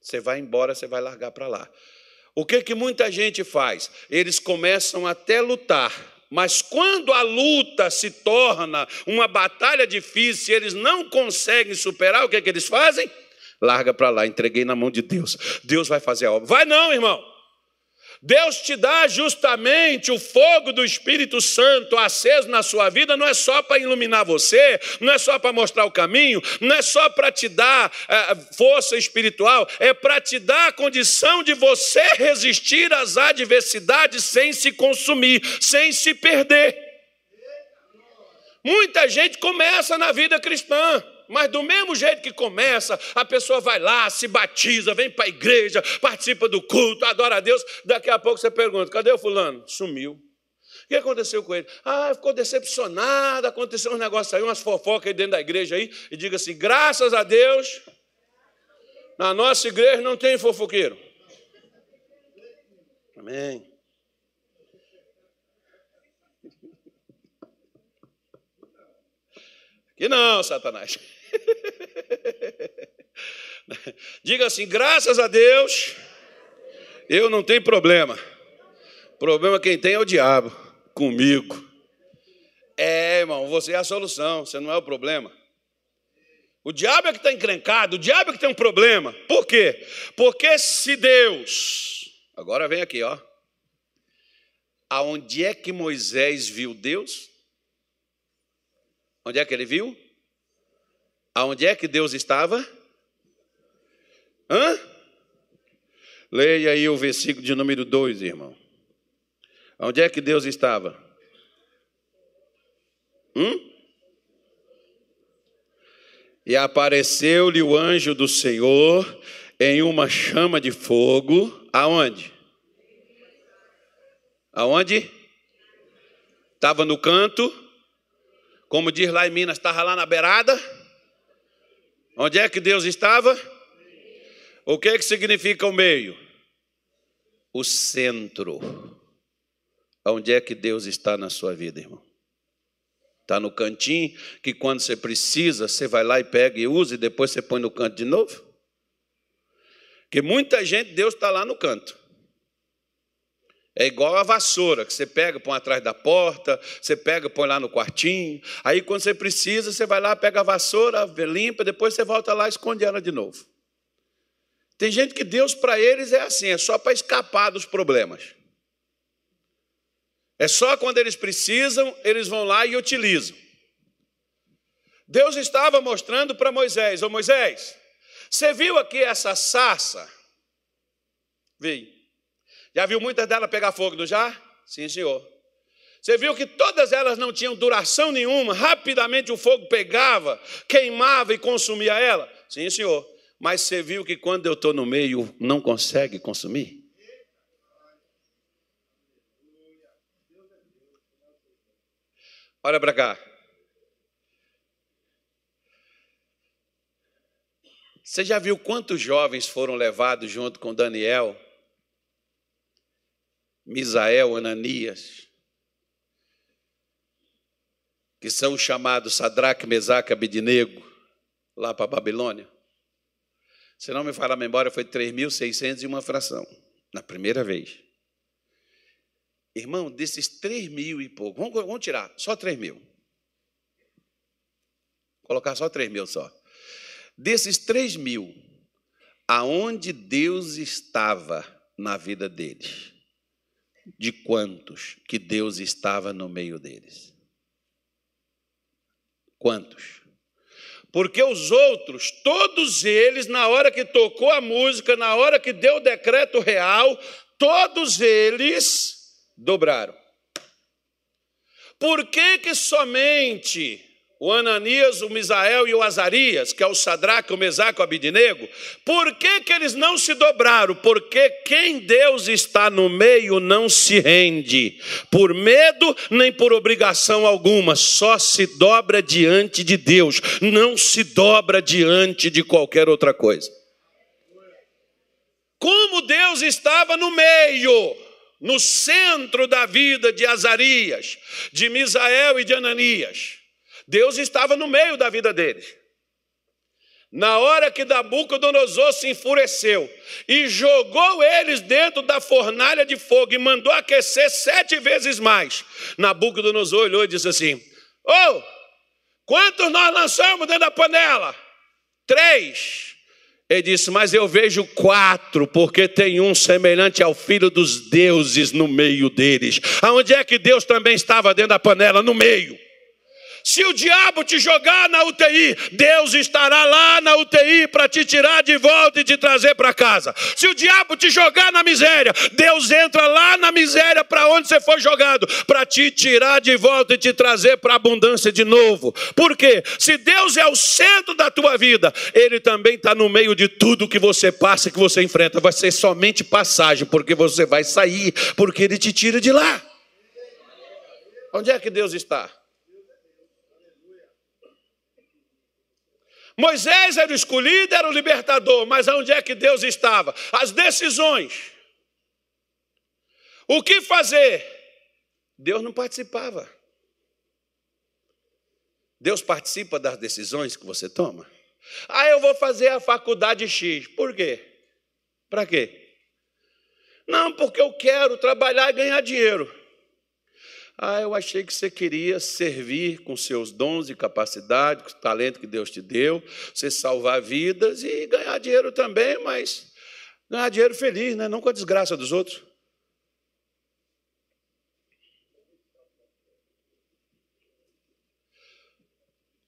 S1: Você vai embora, você vai largar para lá. O que que muita gente faz? Eles começam até lutar, mas quando a luta se torna uma batalha difícil, eles não conseguem superar, o que que eles fazem? Larga para lá, entreguei na mão de Deus. Deus vai fazer a obra. Vai não, irmão. Deus te dá justamente o fogo do Espírito Santo aceso na sua vida, não é só para iluminar você, não é só para mostrar o caminho, não é só para te dar é, força espiritual, é para te dar a condição de você resistir às adversidades sem se consumir, sem se perder. Muita gente começa na vida cristã. Mas do mesmo jeito que começa, a pessoa vai lá, se batiza, vem para a igreja, participa do culto, adora a Deus. Daqui a pouco você pergunta: cadê o fulano? Sumiu. O que aconteceu com ele? Ah, ficou decepcionado, aconteceu um negócio aí, umas fofocas aí dentro da igreja aí, e diga assim: graças a Deus, na nossa igreja não tem fofoqueiro. Amém. *laughs* Aqui não, Satanás. *laughs* Diga assim: graças a Deus, eu não tenho problema. Problema quem tem é o diabo, comigo. É, irmão, você é a solução, você não é o problema. O diabo é que está encrencado, o diabo é que tem um problema. Por quê? Porque se Deus, agora vem aqui, ó. Aonde é que Moisés viu Deus? Onde é que ele viu? Aonde é que Deus estava? Hã? Leia aí o versículo de número 2, irmão. Onde é que Deus estava? Hum? E apareceu-lhe o anjo do Senhor em uma chama de fogo. Aonde? Aonde? Estava no canto. Como diz lá em Minas, estava lá na beirada. Onde é que Deus estava? O que, é que significa o meio? O centro. Onde é que Deus está na sua vida, irmão? Está no cantinho que quando você precisa, você vai lá e pega e usa e depois você põe no canto de novo? Que muita gente, Deus está lá no canto. É igual a vassoura, que você pega, põe atrás da porta, você pega, põe lá no quartinho. Aí, quando você precisa, você vai lá, pega a vassoura, limpa, depois você volta lá e esconde ela de novo. Tem gente que Deus para eles é assim, é só para escapar dos problemas. É só quando eles precisam, eles vão lá e utilizam. Deus estava mostrando para Moisés: Ô Moisés, você viu aqui essa sarça? Vi. Já viu muitas delas pegar fogo, não já? Sim, senhor. Você viu que todas elas não tinham duração nenhuma, rapidamente o fogo pegava, queimava e consumia ela? Sim, senhor. Mas você viu que quando eu estou no meio, não consegue consumir? Olha para cá. Você já viu quantos jovens foram levados junto com Daniel, Misael, Ananias, que são chamados Sadraque, Mesaque, Abidnego, lá para a Babilônia? Se não me falar a memória, foi 3.600 e uma fração, na primeira vez. Irmão, desses 3 mil e pouco, vamos, vamos tirar só 3 mil. Colocar só 3 mil só. Desses 3 mil, aonde Deus estava na vida deles? De quantos que Deus estava no meio deles? Quantos? Porque os outros, todos eles, na hora que tocou a música, na hora que deu o decreto real, todos eles dobraram. Por que que somente o Ananias, o Misael e o Azarias, que é o Sadraque, o Mesaque e o Abidinego, por que, que eles não se dobraram? Porque quem Deus está no meio não se rende, por medo nem por obrigação alguma, só se dobra diante de Deus, não se dobra diante de qualquer outra coisa. Como Deus estava no meio, no centro da vida de Azarias, de Misael e de Ananias, Deus estava no meio da vida deles. Na hora que Nabucodonosor se enfureceu e jogou eles dentro da fornalha de fogo e mandou aquecer sete vezes mais, Nabucodonosor olhou e disse assim: Oh, quantos nós lançamos dentro da panela? Três. Ele disse: Mas eu vejo quatro, porque tem um semelhante ao filho dos deuses no meio deles. Aonde é que Deus também estava dentro da panela? No meio. Se o diabo te jogar na UTI, Deus estará lá na UTI para te tirar de volta e te trazer para casa. Se o diabo te jogar na miséria, Deus entra lá na miséria para onde você foi jogado, para te tirar de volta e te trazer para a abundância de novo. Por quê? Se Deus é o centro da tua vida, Ele também está no meio de tudo que você passa, que você enfrenta. Vai ser somente passagem, porque você vai sair, porque Ele te tira de lá. Onde é que Deus está? Moisés era o escolhido, era o libertador, mas onde é que Deus estava? As decisões. O que fazer? Deus não participava. Deus participa das decisões que você toma. Ah, eu vou fazer a faculdade X. Por quê? Para quê? Não, porque eu quero trabalhar e ganhar dinheiro. Ah, eu achei que você queria servir com seus dons e capacidade, com o talento que Deus te deu, você salvar vidas e ganhar dinheiro também, mas ganhar dinheiro feliz, né? não com a desgraça dos outros.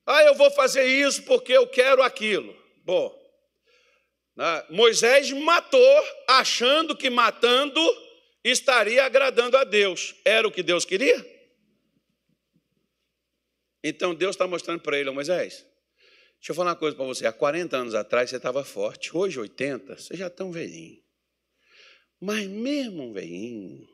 S1: Ah, eu vou fazer isso porque eu quero aquilo. Bom, né? Moisés matou, achando que matando estaria agradando a Deus. Era o que Deus queria? Então Deus está mostrando para ele, Moisés, deixa eu falar uma coisa para você. Há 40 anos atrás você estava forte, hoje 80, você já está um velhinho. Mas mesmo um velhinho,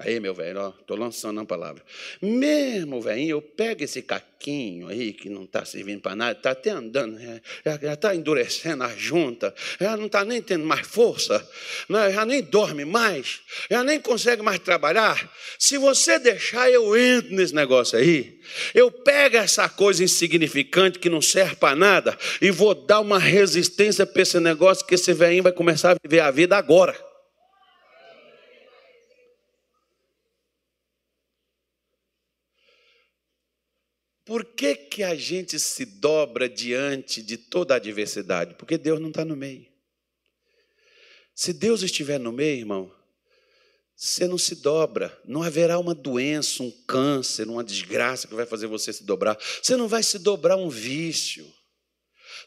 S1: Aí, meu velho, ó, estou lançando uma palavra. Mesmo, velhinho, eu pego esse caquinho aí que não está servindo para nada, está até andando, já está endurecendo a junta, já não está nem tendo mais força, né, já nem dorme mais, já nem consegue mais trabalhar. Se você deixar, eu entro nesse negócio aí, eu pego essa coisa insignificante que não serve para nada e vou dar uma resistência para esse negócio que esse velhinho vai começar a viver a vida agora. Por que, que a gente se dobra diante de toda a adversidade? Porque Deus não está no meio. Se Deus estiver no meio, irmão, você não se dobra. Não haverá uma doença, um câncer, uma desgraça que vai fazer você se dobrar. Você não vai se dobrar um vício.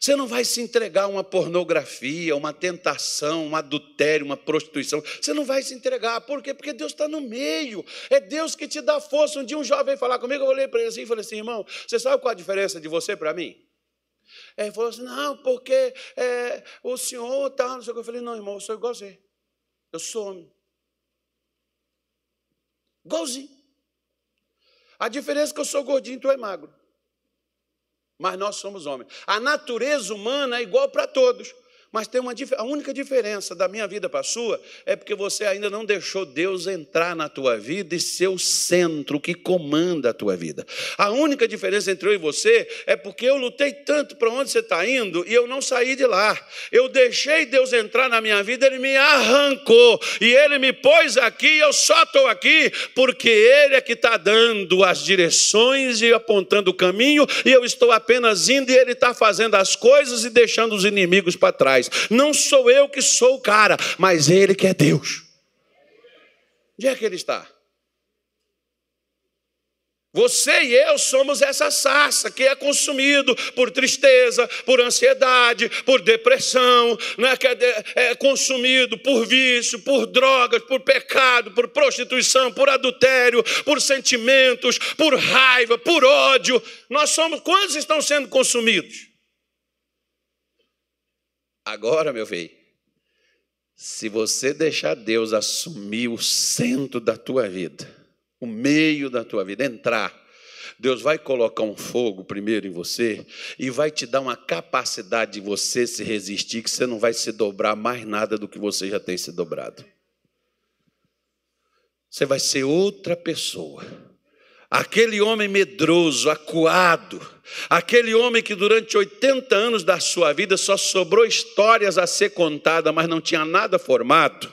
S1: Você não vai se entregar a uma pornografia, uma tentação, um adultério, uma prostituição. Você não vai se entregar. Por quê? Porque Deus está no meio. É Deus que te dá força. Um dia um jovem veio falar comigo, eu olhei para ele assim e falei assim, irmão, você sabe qual a diferença de você para mim? Ele falou assim, não, porque é, o senhor está. Eu falei, não, irmão, eu sou igual a você. Eu sou homem. Igualzinho. A diferença é que eu sou gordinho e tu é magro. Mas nós somos homens. A natureza humana é igual para todos. Mas tem uma a única diferença da minha vida para a sua é porque você ainda não deixou Deus entrar na tua vida e ser o centro que comanda a tua vida. A única diferença entre eu e você é porque eu lutei tanto para onde você está indo e eu não saí de lá. Eu deixei Deus entrar na minha vida, Ele me arrancou e Ele me pôs aqui. E eu só estou aqui porque Ele é que está dando as direções e apontando o caminho e eu estou apenas indo e Ele está fazendo as coisas e deixando os inimigos para trás. Não sou eu que sou o cara, mas Ele que é Deus. Onde é que Ele está? Você e eu somos essa sarça que é consumido por tristeza, por ansiedade, por depressão, não é? que é, é consumido por vício, por drogas, por pecado, por prostituição, por adultério, por sentimentos, por raiva, por ódio. Nós somos quantos estão sendo consumidos? Agora, meu filho, se você deixar Deus assumir o centro da tua vida, o meio da tua vida, entrar, Deus vai colocar um fogo primeiro em você e vai te dar uma capacidade de você se resistir, que você não vai se dobrar mais nada do que você já tem se dobrado. Você vai ser outra pessoa. Aquele homem medroso, acuado, aquele homem que durante 80 anos da sua vida só sobrou histórias a ser contadas, mas não tinha nada formado.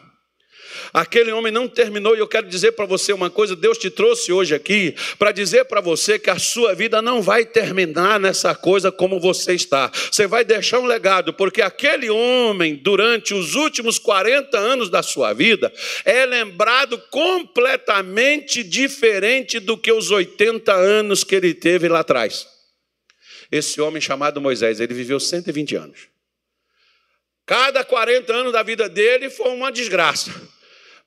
S1: Aquele homem não terminou, e eu quero dizer para você uma coisa: Deus te trouxe hoje aqui para dizer para você que a sua vida não vai terminar nessa coisa como você está. Você vai deixar um legado, porque aquele homem, durante os últimos 40 anos da sua vida, é lembrado completamente diferente do que os 80 anos que ele teve lá atrás. Esse homem chamado Moisés, ele viveu 120 anos. Cada 40 anos da vida dele foi uma desgraça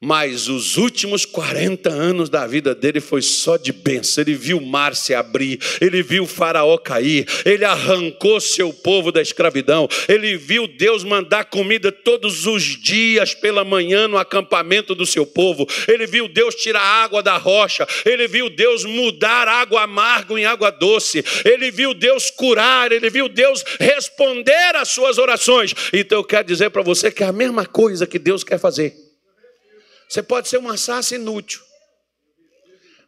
S1: mas os últimos 40 anos da vida dele foi só de bênção. Ele viu o mar se abrir, ele viu o faraó cair, ele arrancou seu povo da escravidão, ele viu Deus mandar comida todos os dias pela manhã no acampamento do seu povo, ele viu Deus tirar água da rocha, ele viu Deus mudar água amarga em água doce, ele viu Deus curar, ele viu Deus responder às suas orações. Então eu quero dizer para você que é a mesma coisa que Deus quer fazer. Você pode ser uma sarça inútil,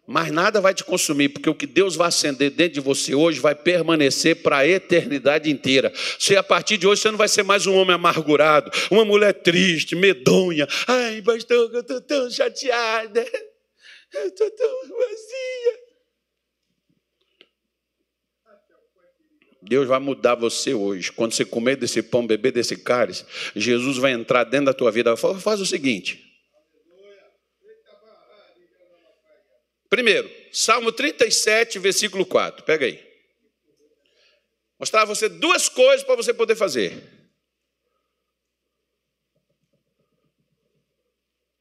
S1: mas nada vai te consumir, porque o que Deus vai acender dentro de você hoje vai permanecer para a eternidade inteira. Se a partir de hoje você não vai ser mais um homem amargurado, uma mulher triste, medonha. Ai, pastor, eu estou tão chateada, eu estou tão vazia. Deus vai mudar você hoje. Quando você comer desse pão, beber desse cálice, Jesus vai entrar dentro da tua vida. Faz o seguinte: Primeiro, Salmo 37, versículo 4. Pega aí. Mostrar a você duas coisas para você poder fazer.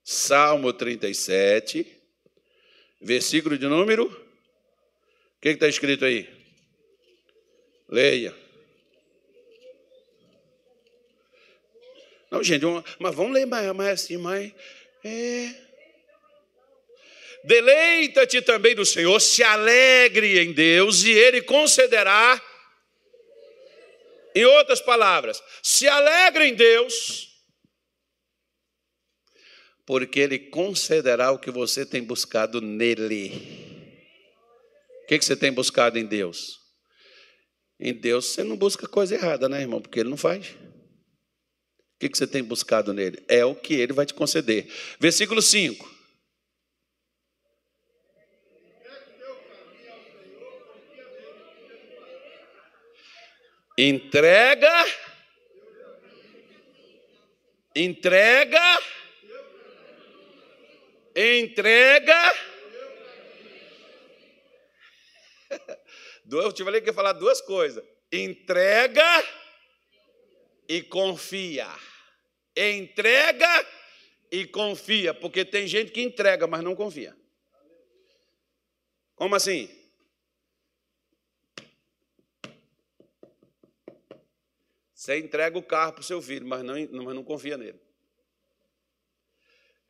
S1: Salmo 37, versículo de número. O que está escrito aí? Leia. Não, gente, mas vamos ler mais, mais assim, mais. É. Deleita-te também do Senhor, se alegre em Deus, e Ele concederá. Em outras palavras, se alegre em Deus, porque Ele concederá o que você tem buscado nele. O que, você tem buscado em Deus? Em Deus você não busca coisa errada, né, irmão? Porque Ele não faz. O que você tem buscado nele? É o que Ele vai te conceder. Versículo 5. Entrega. Entrega. Entrega. *laughs* Eu te falei que ia falar duas coisas. Entrega e confia. Entrega e confia, porque tem gente que entrega, mas não confia. Como assim? Você entrega o carro para o seu filho, mas não, mas não confia nele.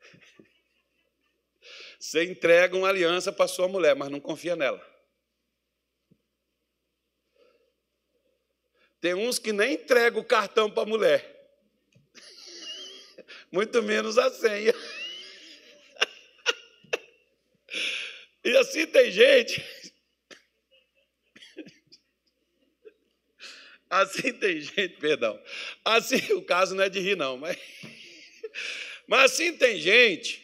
S1: *laughs* Você entrega uma aliança para sua mulher, mas não confia nela. Tem uns que nem entregam o cartão para a mulher, *laughs* muito menos a senha. *laughs* E assim tem gente. Assim tem gente, perdão. Assim, o caso não é de rir, não, mas. Mas assim tem gente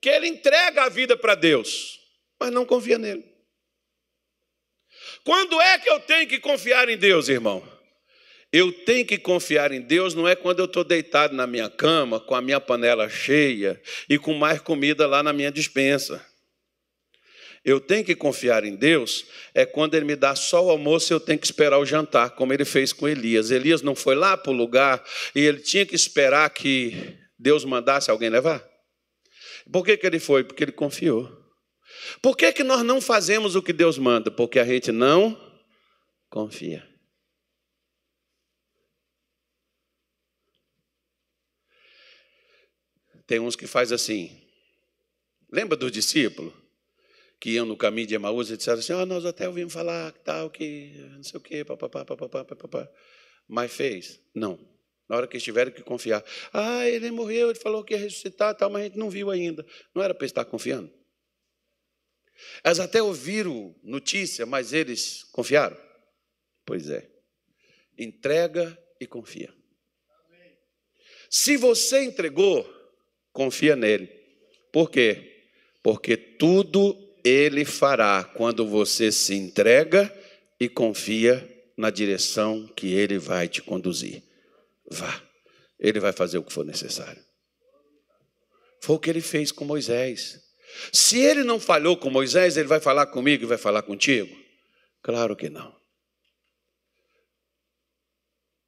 S1: que ele entrega a vida para Deus, mas não confia nele. Quando é que eu tenho que confiar em Deus, irmão? Eu tenho que confiar em Deus não é quando eu estou deitado na minha cama, com a minha panela cheia e com mais comida lá na minha dispensa. Eu tenho que confiar em Deus é quando Ele me dá só o almoço eu tenho que esperar o jantar, como Ele fez com Elias. Elias não foi lá para o lugar e ele tinha que esperar que Deus mandasse alguém levar. Por que, que ele foi? Porque ele confiou. Por que, que nós não fazemos o que Deus manda? Porque a gente não confia. Tem uns que faz assim. Lembra dos discípulos? Que iam no caminho de Emaús e disseram assim: oh, nós até ouvimos falar tal, que não sei o quê, papapá, papapá, papapá. Mas fez? Não. Na hora que eles tiveram que confiar. Ah, ele morreu, ele falou que ia ressuscitar, tal, mas a gente não viu ainda. Não era para estar confiando? Elas até ouviram notícia, mas eles confiaram? Pois é. Entrega e confia. Se você entregou, confia nele. Por quê? Porque tudo ele fará quando você se entrega e confia na direção que ele vai te conduzir. Vá. Ele vai fazer o que for necessário. Foi o que ele fez com Moisés. Se ele não falhou com Moisés, ele vai falar comigo e vai falar contigo? Claro que não.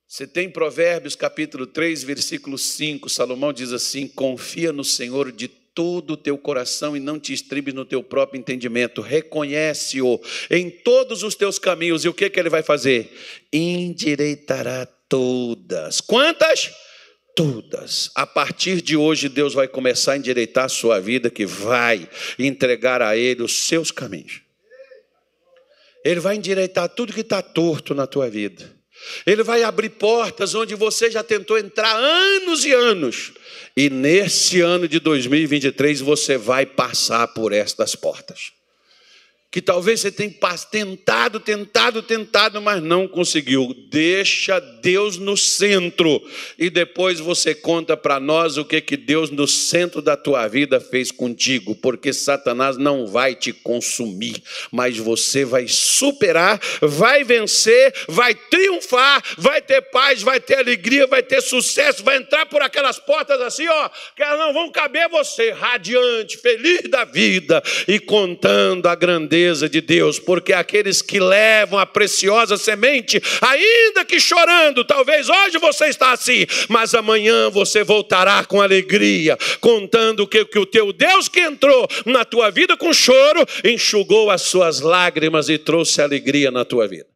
S1: Você tem Provérbios capítulo 3, versículo 5, Salomão diz assim: Confia no Senhor de todo o teu coração e não te estribes no teu próprio entendimento. Reconhece-o em todos os teus caminhos. E o que, que ele vai fazer? Endireitará todas. Quantas? todas. A partir de hoje, Deus vai começar a endireitar a sua vida, que vai entregar a Ele os seus caminhos. Ele vai endireitar tudo que está torto na tua vida. Ele vai abrir portas onde você já tentou entrar anos e anos. E nesse ano de 2023 você vai passar por estas portas que talvez você tenha tentado, tentado, tentado, mas não conseguiu. Deixa Deus no centro e depois você conta para nós o que que Deus no centro da tua vida fez contigo, porque Satanás não vai te consumir, mas você vai superar, vai vencer, vai triunfar, vai ter paz, vai ter alegria, vai ter sucesso, vai entrar por aquelas portas assim, ó, que elas não vão caber você, radiante, feliz da vida e contando a grandeza de Deus, porque aqueles que levam a preciosa semente, ainda que chorando, talvez hoje você está assim, mas amanhã você voltará com alegria, contando que, que o teu Deus que entrou na tua vida com choro, enxugou as suas lágrimas e trouxe alegria na tua vida.